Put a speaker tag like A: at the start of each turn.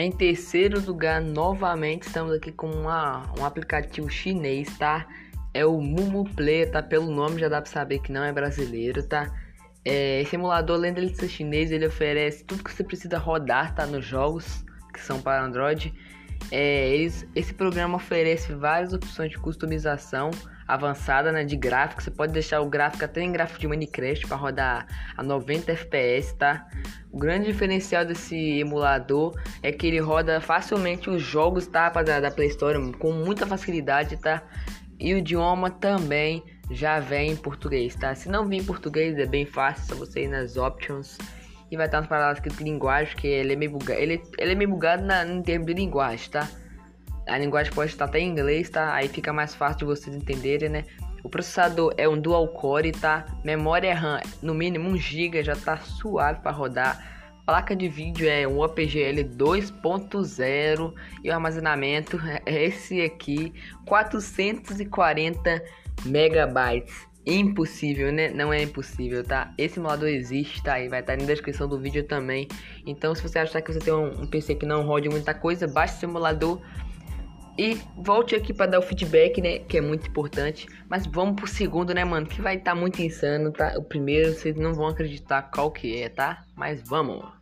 A: Em terceiro lugar, novamente, estamos aqui com uma, um aplicativo chinês, tá? É o Mumu Play, tá? Pelo nome já dá pra saber que não é brasileiro, tá? É, esse emulador, além de ser chinês, ele oferece tudo que você precisa rodar, tá? Nos jogos que são para Android. É, eles, esse programa oferece várias opções de customização avançada né, de gráfico. Você pode deixar o gráfico até em gráfico de Minecraft para rodar a 90 FPS, tá? O grande diferencial desse emulador é que ele roda facilmente os jogos, tá? Da, da Play Store com muita facilidade, tá? E o idioma também já vem em português, tá? Se não vir em português é bem fácil, só você ir nas options e vai estar nas palavras de linguagem, que ele é meio bugado, ele, ele é meio bugado na, em termos de linguagem, tá? A linguagem pode estar até em inglês, tá? Aí fica mais fácil de vocês entenderem, né? O processador é um dual core, tá? Memória RAM no mínimo 1 GB, já tá suave para rodar. Placa de vídeo é um OPGL 2.0 e o armazenamento é esse aqui, 440 megabytes impossível, né? Não é impossível, tá? Esse emulador existe, tá? E vai estar na descrição do vídeo também. Então, se você achar que você tem um, PC que não rode muita coisa, baixe esse emulador e volte aqui para dar o feedback, né? Que é muito importante. Mas vamos pro segundo, né, mano? Que vai estar tá muito insano, tá? O primeiro vocês não vão acreditar qual que é, tá? Mas vamos.